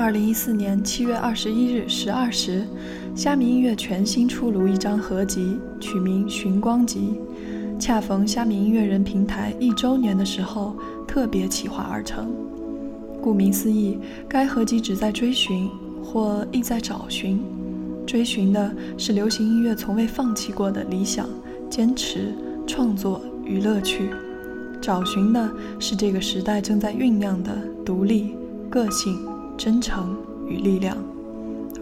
二零一四年七月二十一日十二时，虾米音乐全新出炉一张合集，取名《寻光集》，恰逢虾米音乐人平台一周年的时候，特别企划而成。顾名思义，该合集旨在追寻，或意在找寻。追寻的是流行音乐从未放弃过的理想、坚持、创作与乐趣；找寻的是这个时代正在酝酿的独立、个性、真诚与力量。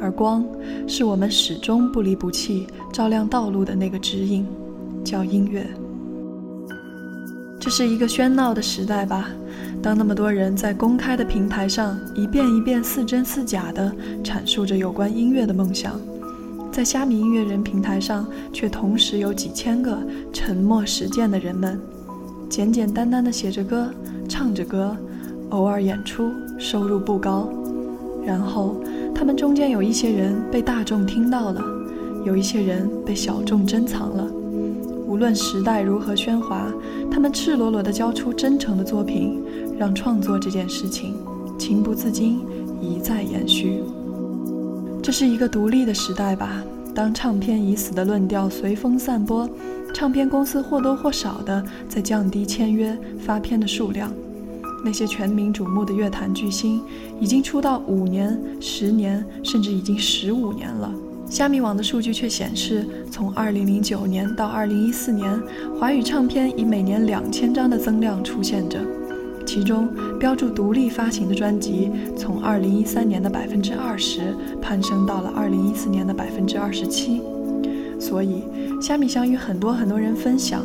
而光，是我们始终不离不弃、照亮道路的那个指引，叫音乐。这是一个喧闹的时代吧？当那么多人在公开的平台上一遍一遍似真似假地阐述着有关音乐的梦想，在虾米音乐人平台上却同时有几千个沉默实践的人们，简简单单地写着歌、唱着歌，偶尔演出，收入不高。然后他们中间有一些人被大众听到了，有一些人被小众珍藏了。无论时代如何喧哗，他们赤裸裸地交出真诚的作品，让创作这件事情情不自禁一再延续。这是一个独立的时代吧？当唱片已死的论调随风散播，唱片公司或多或少地在降低签约发片的数量。那些全民瞩目的乐坛巨星，已经出道五年、十年，甚至已经十五年了。虾米网的数据却显示，从2009年到2014年，华语唱片以每年两千张的增量出现着，其中标注独立发行的专辑从2013年的百分之二十攀升到了2014年的百分之二十七。所以，虾米想与很多很多人分享，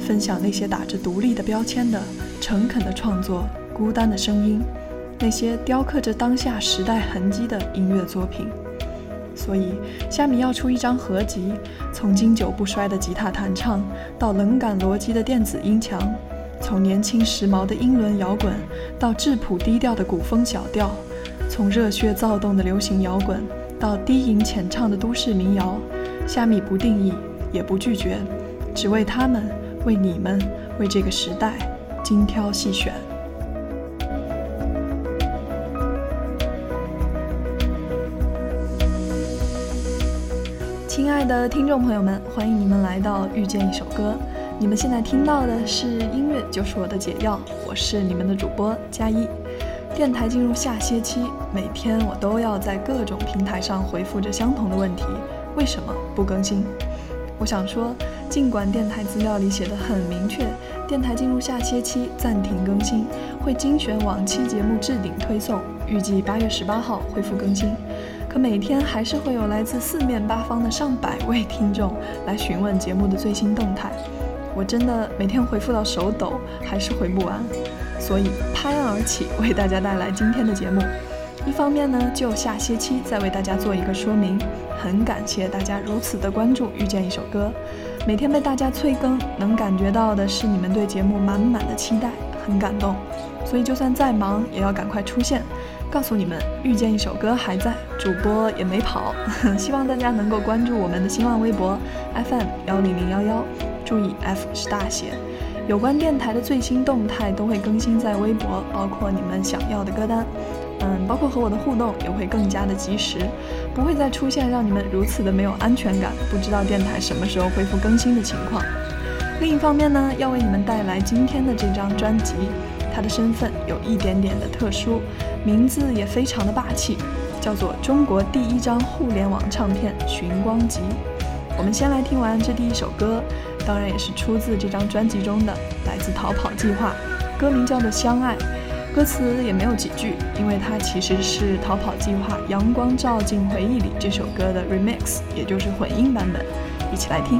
分享那些打着独立的标签的诚恳的创作、孤单的声音，那些雕刻着当下时代痕迹的音乐作品。所以，虾米要出一张合集，从经久不衰的吉他弹唱，到冷感逻辑的电子音墙；从年轻时髦的英伦摇滚，到质朴低调的古风小调；从热血躁动的流行摇滚，到低吟浅唱的都市民谣。虾米不定义，也不拒绝，只为他们，为你们，为这个时代，精挑细选。亲爱的听众朋友们，欢迎你们来到遇见一首歌。你们现在听到的是音乐就是我的解药，我是你们的主播佳一。电台进入下歇期，每天我都要在各种平台上回复着相同的问题：为什么不更新？我想说，尽管电台资料里写的很明确，电台进入下歇期暂停更新，会精选往期节目置顶推送，预计八月十八号恢复更新。可每天还是会有来自四面八方的上百位听众来询问节目的最新动态，我真的每天回复到手抖，还是回不完，所以拍案而起为大家带来今天的节目。一方面呢，就下些期再为大家做一个说明，很感谢大家如此的关注《遇见一首歌》，每天被大家催更，能感觉到的是你们对节目满满的期待，很感动，所以就算再忙也要赶快出现。告诉你们，遇见一首歌还在，主播也没跑。希望大家能够关注我们的新浪微博 FM 幺零零幺幺，注意 F 是大写。有关电台的最新动态都会更新在微博，包括你们想要的歌单，嗯，包括和我的互动也会更加的及时，不会再出现让你们如此的没有安全感，不知道电台什么时候恢复更新的情况。另一方面呢，要为你们带来今天的这张专辑。它的身份有一点点的特殊，名字也非常的霸气，叫做中国第一张互联网唱片《寻光集》。我们先来听完这第一首歌，当然也是出自这张专辑中的，来自逃跑计划，歌名叫做《相爱》，歌词也没有几句，因为它其实是逃跑计划《阳光照进回忆里》这首歌的 remix，也就是混音版本，一起来听。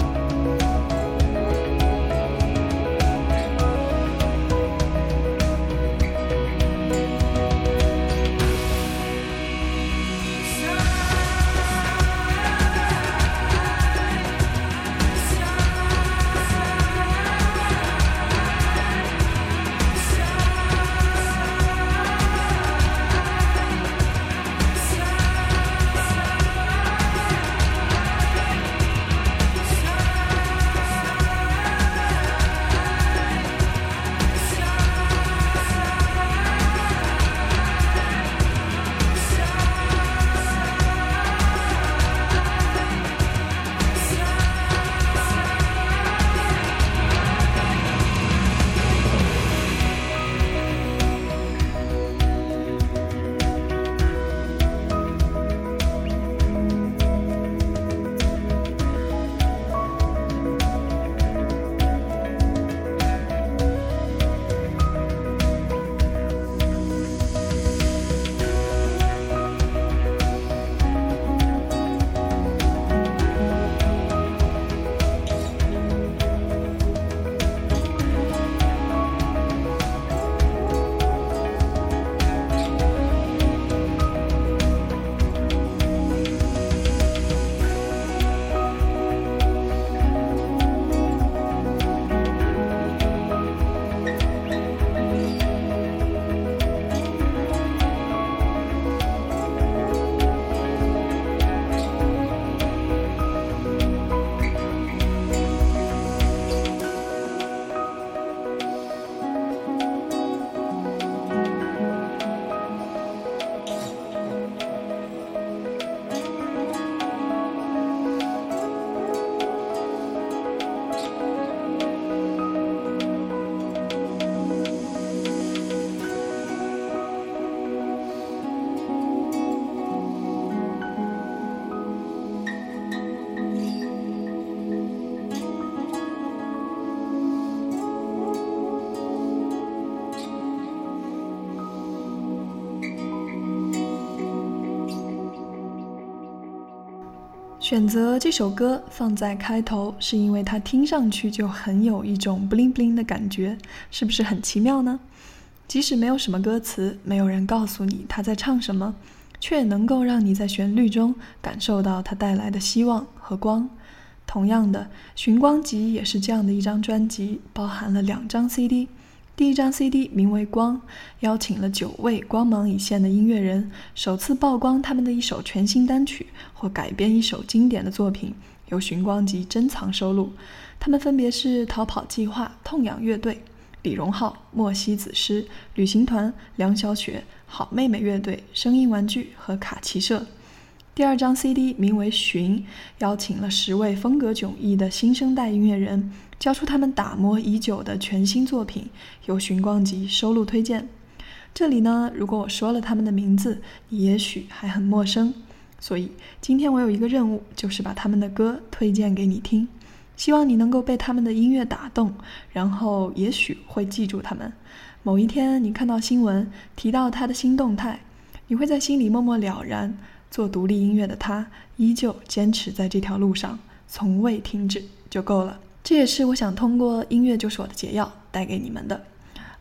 选择这首歌放在开头，是因为它听上去就很有一种 bling bling 的感觉，是不是很奇妙呢？即使没有什么歌词，没有人告诉你他在唱什么，却能够让你在旋律中感受到它带来的希望和光。同样的，《寻光集》也是这样的一张专辑，包含了两张 CD。第一张 CD 名为《光》，邀请了九位光芒一现的音乐人，首次曝光他们的一首全新单曲或改编一首经典的作品，由《寻光集》珍藏收录。他们分别是逃跑计划、痛仰乐队、李荣浩、莫西子诗、旅行团、梁小雪、好妹妹乐队、声音玩具和卡奇社。第二张 CD 名为《寻》，邀请了十位风格迥异的新生代音乐人。交出他们打磨已久的全新作品，由寻光集收录推荐。这里呢，如果我说了他们的名字，你也许还很陌生。所以今天我有一个任务，就是把他们的歌推荐给你听。希望你能够被他们的音乐打动，然后也许会记住他们。某一天你看到新闻提到他的新动态，你会在心里默默了然：做独立音乐的他，依旧坚持在这条路上，从未停止，就够了。这也是我想通过音乐就是我的解药带给你们的。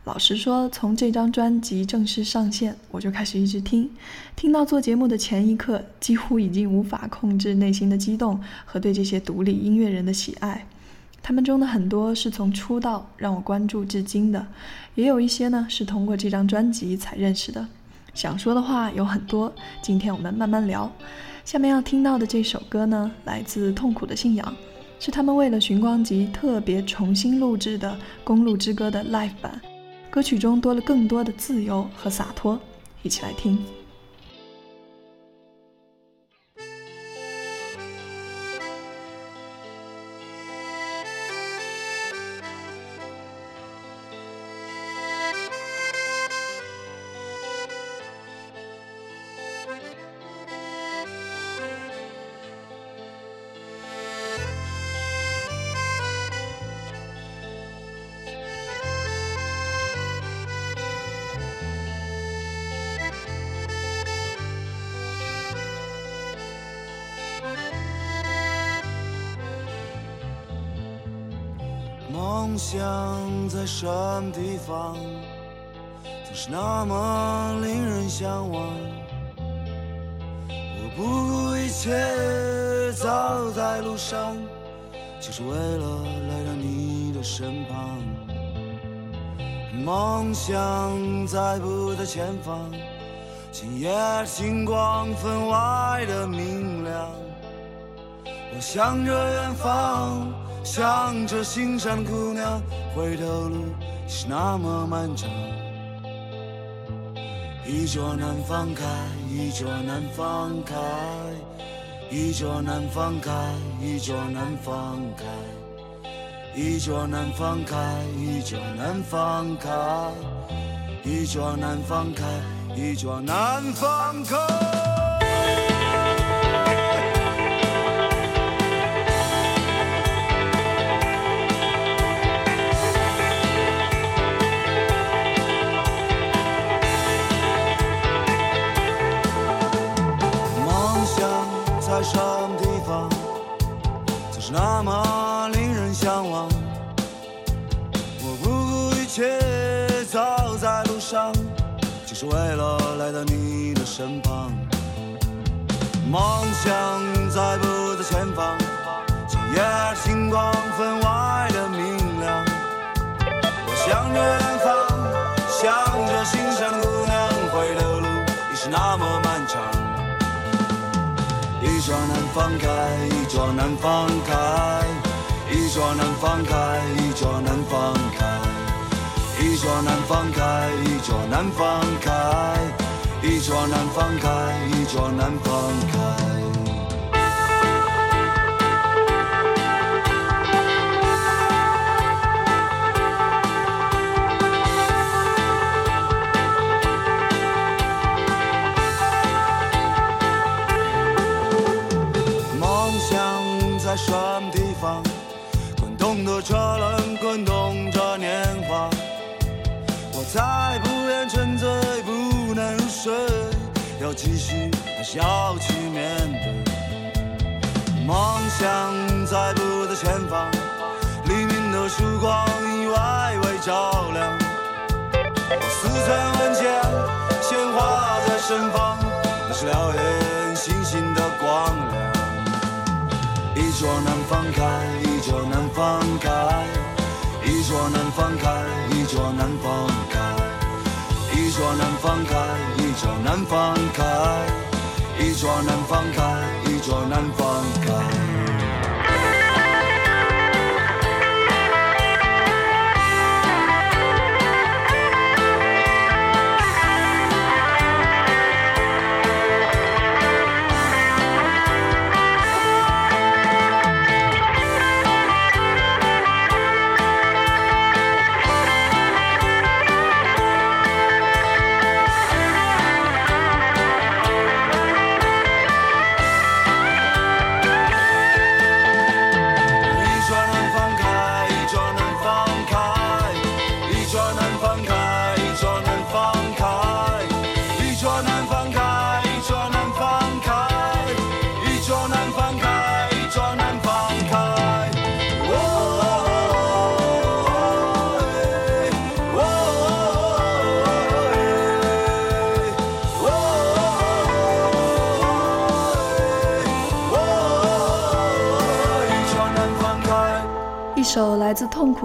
老实说，从这张专辑正式上线，我就开始一直听，听到做节目的前一刻，几乎已经无法控制内心的激动和对这些独立音乐人的喜爱。他们中的很多是从出道让我关注至今的，也有一些呢是通过这张专辑才认识的。想说的话有很多，今天我们慢慢聊。下面要听到的这首歌呢，来自《痛苦的信仰》。是他们为了《寻光集》特别重新录制的《公路之歌》的 Live 版，歌曲中多了更多的自由和洒脱，一起来听。想在什么地方，总是那么令人向往。我不顾一切走在路上，就是为了来到你的身旁。梦想在不在前方，今夜的星光分外的明亮。我向着远方。想着心上姑娘，回头路是那么漫长。一桌难放开，一桌难放开，一桌难放开，一桌难放开，一桌难放开，一桌难放开，一桌难放开，一桌难放开。身旁。梦想在不在前方？今夜星光分外的明亮。我向着远方，向着心上的姑娘，回头路已是那么漫长。一桌难放开，一桌难放开，一桌难放开，一桌难放开，一桌难放开，一桌难放开，一抓难放开，一抓难放开。继续还是要去面对？梦想在不在前方？黎明的曙光以外围照亮，似曾闻见鲜花在盛放，那是燎原星星的光亮。一桌难放开，一桌难放开，一桌难放开，一桌难放开，一桌难放开，一桌难放开，一桌难放开，一桌难放开。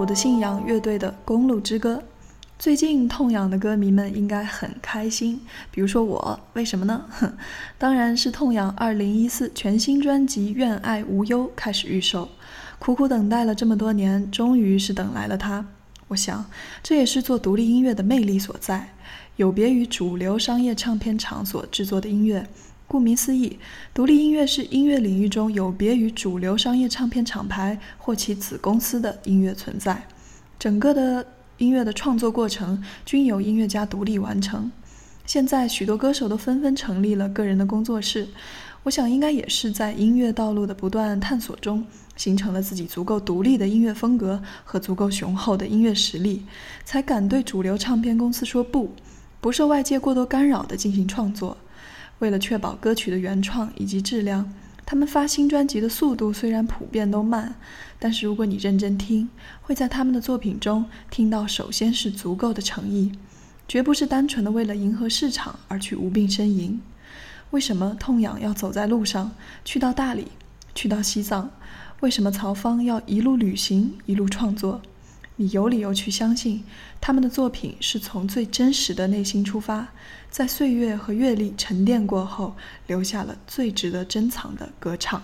的信仰乐队的《公路之歌》，最近痛仰的歌迷们应该很开心，比如说我，为什么呢？当然是痛仰2014全新专辑《愿爱无忧》开始预售，苦苦等待了这么多年，终于是等来了它。我想，这也是做独立音乐的魅力所在，有别于主流商业唱片厂所制作的音乐。顾名思义，独立音乐是音乐领域中有别于主流商业唱片厂牌或其子公司的音乐存在。整个的音乐的创作过程均由音乐家独立完成。现在许多歌手都纷纷成立了个人的工作室，我想应该也是在音乐道路的不断探索中，形成了自己足够独立的音乐风格和足够雄厚的音乐实力，才敢对主流唱片公司说不，不受外界过多干扰地进行创作。为了确保歌曲的原创以及质量，他们发新专辑的速度虽然普遍都慢，但是如果你认真听，会在他们的作品中听到，首先是足够的诚意，绝不是单纯的为了迎合市场而去无病呻吟。为什么痛痒要走在路上，去到大理，去到西藏？为什么曹芳要一路旅行，一路创作？你有理由去相信，他们的作品是从最真实的内心出发，在岁月和阅历沉淀过后，留下了最值得珍藏的歌唱。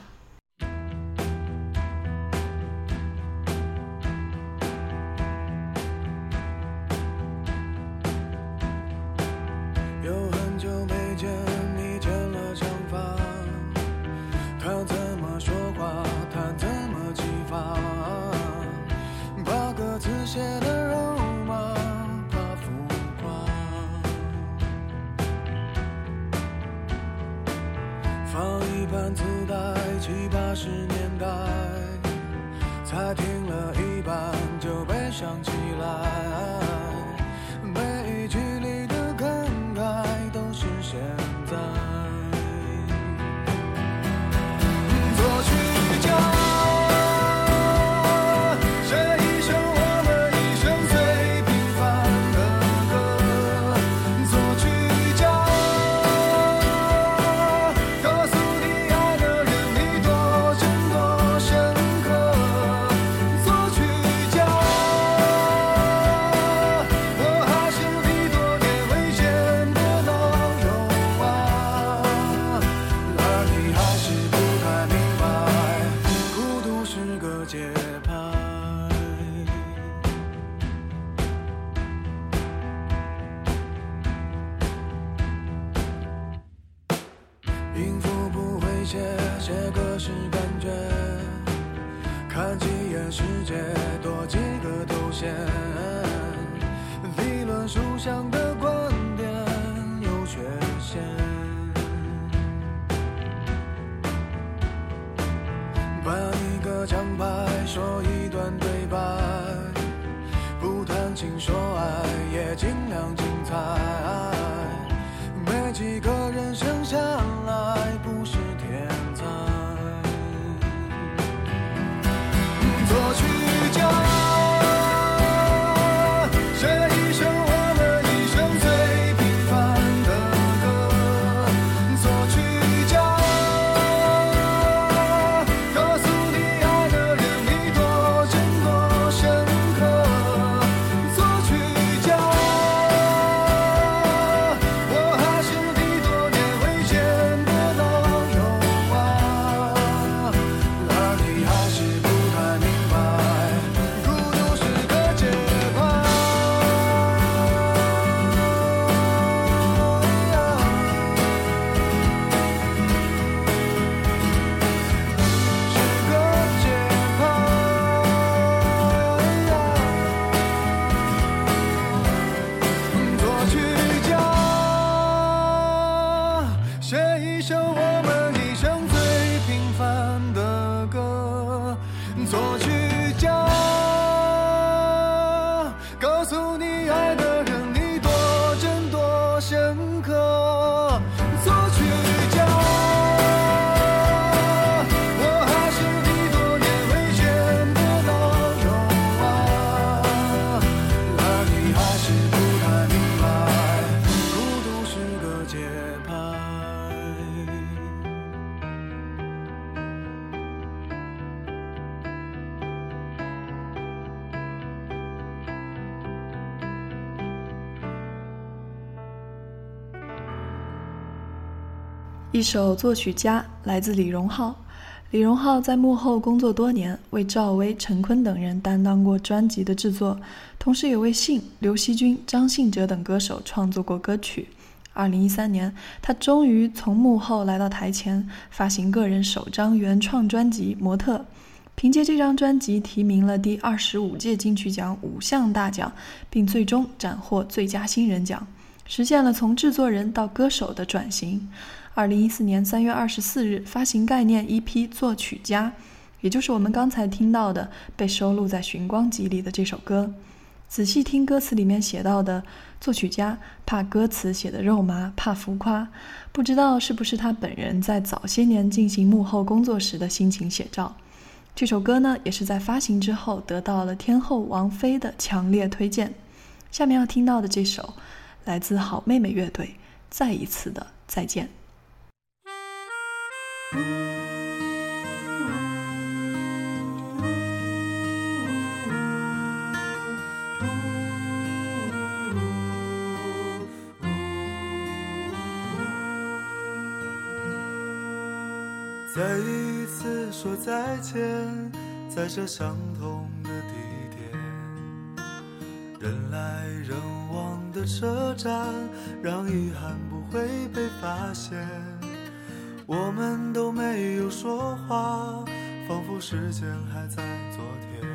Oh. 一首作曲家来自李荣浩。李荣浩在幕后工作多年，为赵薇、陈坤等人担当过专辑的制作，同时也为信、刘惜君、张信哲等歌手创作过歌曲。二零一三年，他终于从幕后来到台前，发行个人首张原创专辑《模特》。凭借这张专辑，提名了第二十五届金曲奖五项大奖，并最终斩获最佳新人奖，实现了从制作人到歌手的转型。二零一四年三月二十四日发行概念 EP《作曲家》，也就是我们刚才听到的被收录在《寻光集》里的这首歌。仔细听歌词里面写到的“作曲家怕歌词写的肉麻，怕浮夸”，不知道是不是他本人在早些年进行幕后工作时的心情写照。这首歌呢，也是在发行之后得到了天后王菲的强烈推荐。下面要听到的这首，来自好妹妹乐队，《再一次的再见》。再一次说再见，在这相同的地点，人来人往的车站，让遗憾不会被发现。我们都没有说话，仿佛时间还在昨天，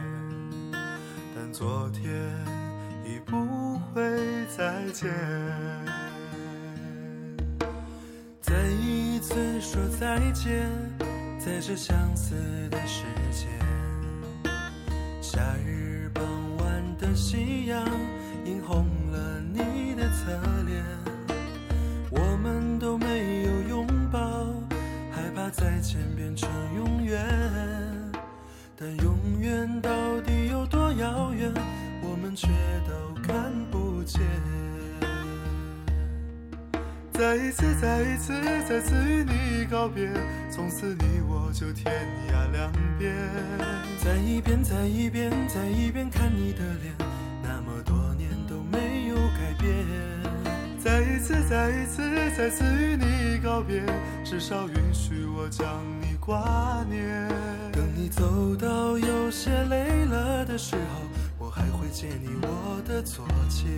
但昨天已不会再见。再一次说再见，在这相似的时间。夏日傍晚的夕阳映红了你的侧脸，我们都没有，再见变成永远。但永远到底有多遥远，我们却都看不见。再一次，再一次，再次与你告别，从此你我就天涯两边。再一遍，再一遍，再一遍看你的脸，那么多年都没有改变。再一次，再一次，再次与你告别，至少允许我将你挂念。等你走到有些累了的时候，我还会借你我的左肩。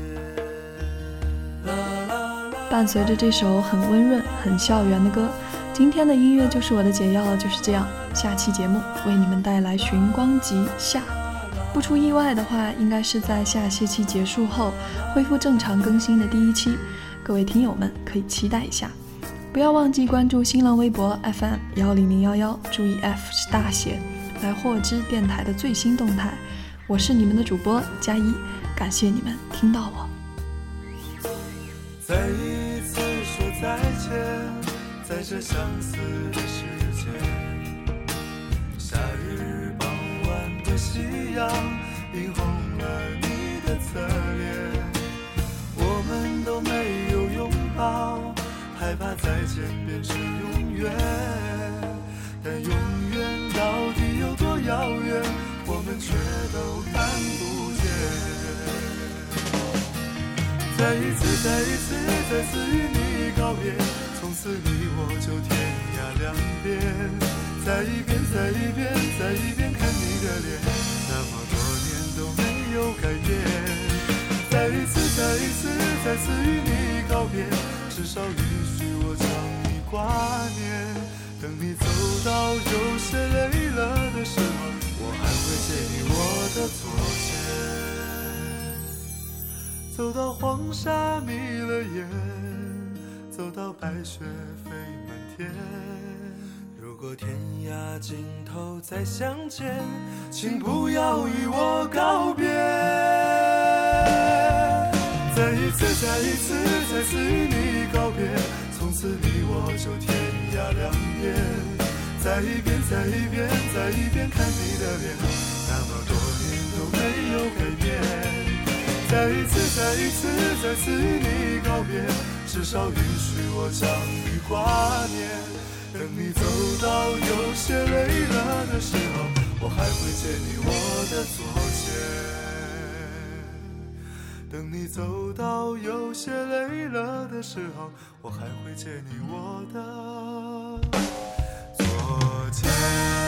啦啦啦。伴随着这首很温润、很校园的歌，今天的音乐就是我的解药，就是这样。下期节目为你们带来《寻光集下》，不出意外的话，应该是在下学期结束后恢复正常更新的第一期，各位听友们可以期待一下。不要忘记关注新浪微博 FM 幺零零幺幺，注意 F 是大写，来获知电台的最新动态。我是你们的主播佳一，感谢你们听到我。再一次说再见，在这相似的一遍看你的脸，那么多年都没有改变。再一次，再一次，再次与你告别，至少允许我将你挂念。等你走到有些累了的时候，我还会借你我的左肩。走到黄沙迷了眼，走到白雪飞满天。如果天涯尽头再相见，请不要与我告别。再一次，再一次，再次与你告别，从此你我就天涯两边。再一遍，再一遍，再一遍看你的脸，那么多年都没有改变。再一次，再一次，再次与你告别，至少允许我将你挂念。等你走到有些累了的时候，我还会借你我的左肩。等你走到有些累了的时候，我还会借你我的左肩。